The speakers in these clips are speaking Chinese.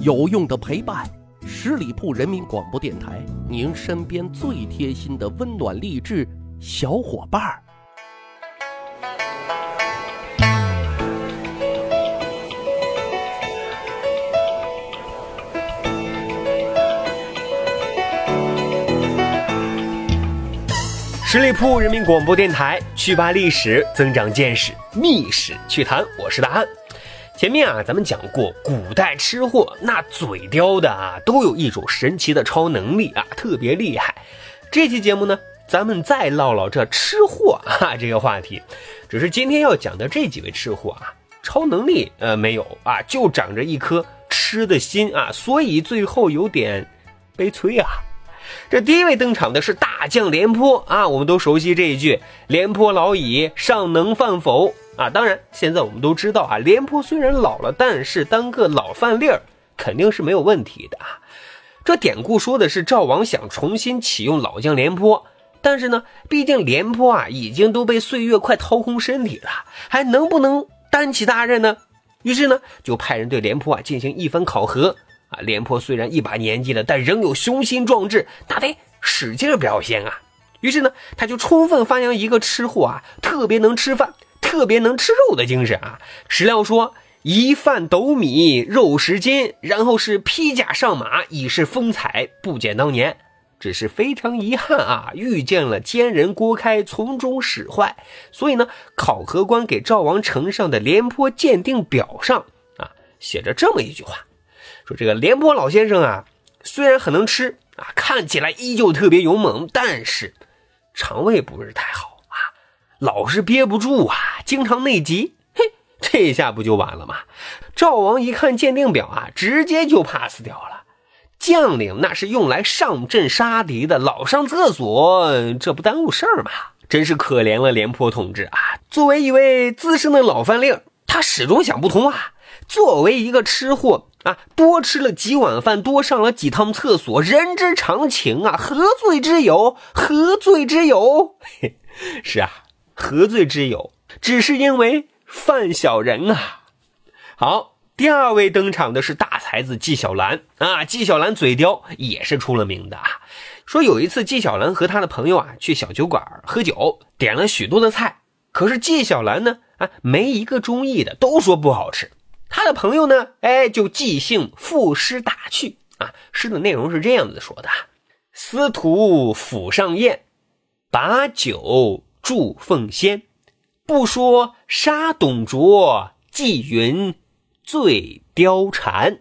有用的陪伴，十里铺人民广播电台，您身边最贴心的温暖励志小伙伴儿。十里铺人民广播电台，趣吧历史，增长见识，密史趣谈。我是大汉。前面啊，咱们讲过，古代吃货那嘴刁的啊，都有一种神奇的超能力啊，特别厉害。这期节目呢，咱们再唠唠这吃货啊这个话题。只是今天要讲的这几位吃货啊，超能力呃没有啊，就长着一颗吃的心啊，所以最后有点悲催啊。这第一位登场的是大将廉颇啊，我们都熟悉这一句“廉颇老矣，尚能饭否”啊。当然，现在我们都知道啊，廉颇虽然老了，但是当个老饭粒儿肯定是没有问题的啊。这典故说的是赵王想重新启用老将廉颇，但是呢，毕竟廉颇啊已经都被岁月快掏空身体了，还能不能担起大任呢？于是呢，就派人对廉颇啊进行一番考核。啊，廉颇虽然一把年纪了，但仍有雄心壮志，那得使劲表现啊。于是呢，他就充分发扬一个吃货啊，特别能吃饭、特别能吃肉的精神啊。史料说，一饭斗米，肉十斤，然后是披甲上马，以示风采，不减当年。只是非常遗憾啊，遇见了奸人郭开，从中使坏。所以呢，考核官给赵王呈上的廉颇鉴定表上啊，写着这么一句话。说这个廉颇老先生啊，虽然很能吃啊，看起来依旧特别勇猛，但是肠胃不是太，老是憋不住啊，经常内急。嘿，这下不就完了吗？赵王一看鉴定表啊，直接就 pass 掉了。将领那是用来上阵杀敌的，老上厕所，这不耽误事儿吗？真是可怜了廉颇同志啊！作为一位资深的老饭粒儿，他始终想不通啊。作为一个吃货啊，多吃了几碗饭，多上了几趟厕所，人之常情啊，何罪之有？何罪之有？嘿是啊，何罪之有？只是因为犯小人啊。好，第二位登场的是大才子纪晓岚啊，纪晓岚嘴刁也是出了名的啊。说有一次，纪晓岚和他的朋友啊去小酒馆喝酒，点了许多的菜，可是纪晓岚呢啊没一个中意的，都说不好吃。他的朋友呢？哎，就即兴赋诗打趣啊。诗的内容是这样子说的：“司徒府上宴，把酒祝奉先。不说杀董卓，纪云醉貂蝉。”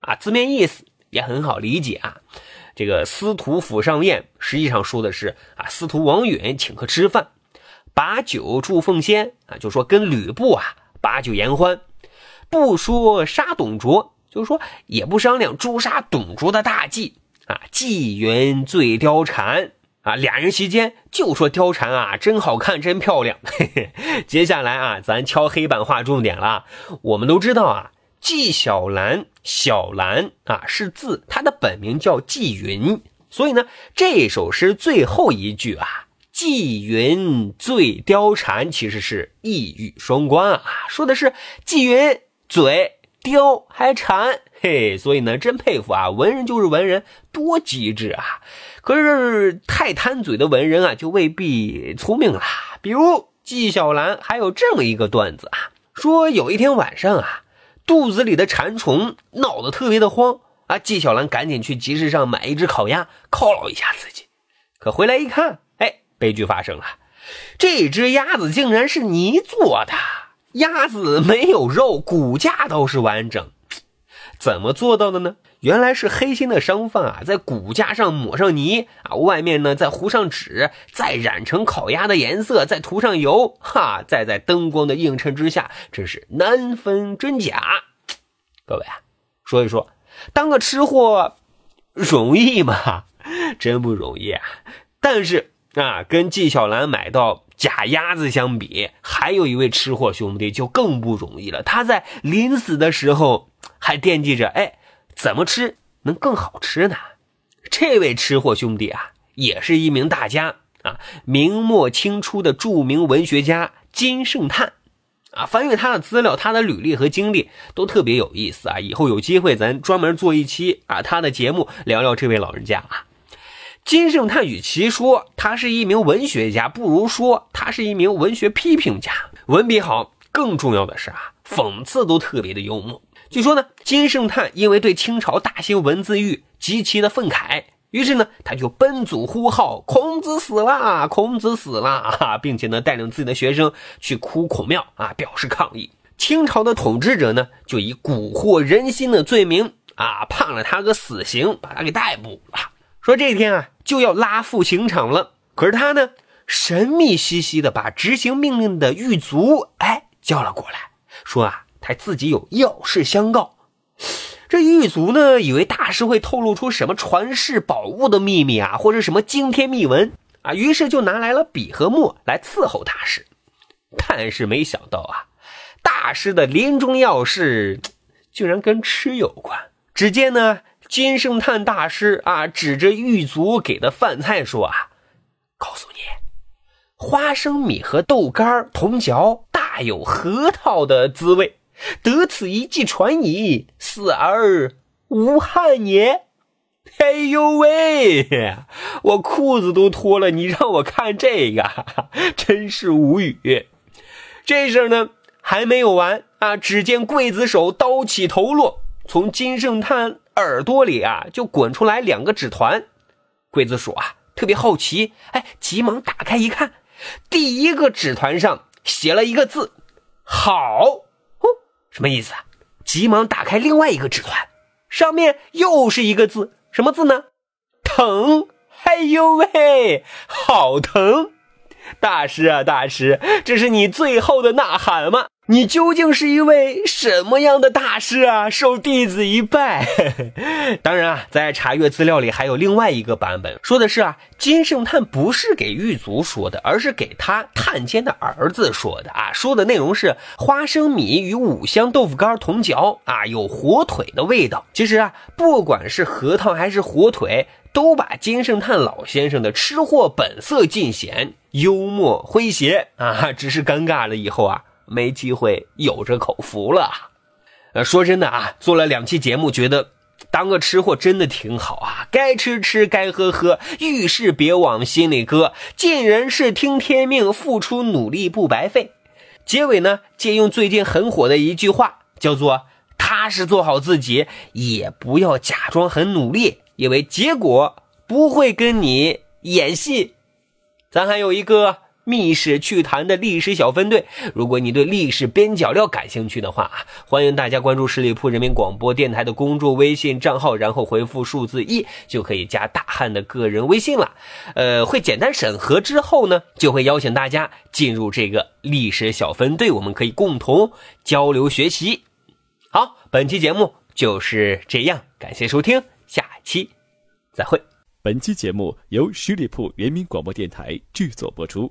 啊，字面意思也很好理解啊。这个司徒府上宴，实际上说的是啊，司徒王允请客吃饭，把酒祝奉先啊，就说跟吕布啊把酒言欢。不说杀董卓，就是说也不商量诛杀董卓的大计啊。纪云醉貂蝉啊，俩人席间就说貂蝉啊真好看，真漂亮。嘿嘿，接下来啊，咱敲黑板画重点了。我们都知道啊，纪晓岚，小兰啊是字，他的本名叫纪云。所以呢，这首诗最后一句啊，纪云醉貂蝉，其实是一语双关啊，说的是纪云。嘴刁还馋，嘿，所以呢，真佩服啊！文人就是文人，多机智啊！可是太贪嘴的文人啊，就未必聪明了。比如纪晓岚还有这么一个段子啊，说有一天晚上啊，肚子里的馋虫闹得特别的慌啊，纪晓岚赶紧去集市上买一只烤鸭犒劳一下自己，可回来一看，哎，悲剧发生了，这只鸭子竟然是泥做的。鸭子没有肉，骨架倒是完整，怎么做到的呢？原来是黑心的商贩啊，在骨架上抹上泥啊，外面呢再糊上纸，再染成烤鸭的颜色，再涂上油，哈，再在灯光的映衬之下，真是难分真假。各位啊，说一说，当个吃货容易吗？真不容易啊！但是啊，跟纪晓岚买到。假鸭子相比，还有一位吃货兄弟就更不容易了。他在临死的时候还惦记着，哎，怎么吃能更好吃呢？这位吃货兄弟啊，也是一名大家啊，明末清初的著名文学家金圣叹。啊，翻阅他的资料，他的履历和经历都特别有意思啊。以后有机会咱专门做一期啊，他的节目聊聊这位老人家啊。金圣叹与其说他是一名文学家，不如说他是一名文学批评家。文笔好，更重要的是啊，讽刺都特别的幽默。据说呢，金圣叹因为对清朝大兴文字狱极其的愤慨，于是呢，他就奔祖呼号：“孔子死了，孔子死了！”啊，并且呢，带领自己的学生去哭孔庙啊，表示抗议。清朝的统治者呢，就以蛊惑人心的罪名啊，判了他个死刑，把他给逮捕了。说这天啊就要拉赴刑场了，可是他呢神秘兮兮的把执行命令的狱卒哎叫了过来，说啊他自己有要事相告。这狱卒呢以为大师会透露出什么传世宝物的秘密啊，或者什么惊天秘闻啊，于是就拿来了笔和墨来伺候大师。但是没想到啊，大师的临终要事 居然跟吃有关。只见呢。金圣叹大师啊，指着狱卒给的饭菜说：“啊，告诉你，花生米和豆干同嚼，大有核桃的滋味。得此一计传矣，死而无憾也。”哎呦喂，我裤子都脱了，你让我看这个，真是无语。这事儿呢还没有完啊！只见刽子手刀起头落，从金圣叹。耳朵里啊，就滚出来两个纸团，刽子手啊特别好奇，哎，急忙打开一看，第一个纸团上写了一个字“好”，哦，什么意思啊？急忙打开另外一个纸团，上面又是一个字，什么字呢？“疼”，哎呦喂，好疼！大师啊，大师，这是你最后的呐喊吗？你究竟是一位什么样的大师啊？受弟子一拜。当然啊，在查阅资料里还有另外一个版本，说的是啊，金圣叹不是给狱卒说的，而是给他探监的儿子说的啊。说的内容是花生米与五香豆腐干同嚼啊，有火腿的味道。其实啊，不管是核桃还是火腿，都把金圣叹老先生的吃货本色尽显，幽默诙谐啊。只是尴尬了以后啊。没机会有这口福了，呃，说真的啊，做了两期节目，觉得当个吃货真的挺好啊，该吃吃，该喝喝，遇事别往心里搁，尽人事听天命，付出努力不白费。结尾呢，借用最近很火的一句话，叫做“踏实做好自己，也不要假装很努力，因为结果不会跟你演戏。”咱还有一个。密史趣谈的历史小分队，如果你对历史边角料感兴趣的话啊，欢迎大家关注十里铺人民广播电台的公众微信账号，然后回复数字一就可以加大汉的个人微信了。呃，会简单审核之后呢，就会邀请大家进入这个历史小分队，我们可以共同交流学习。好，本期节目就是这样，感谢收听，下期再会。本期节目由十里铺人民广播电台制作播出。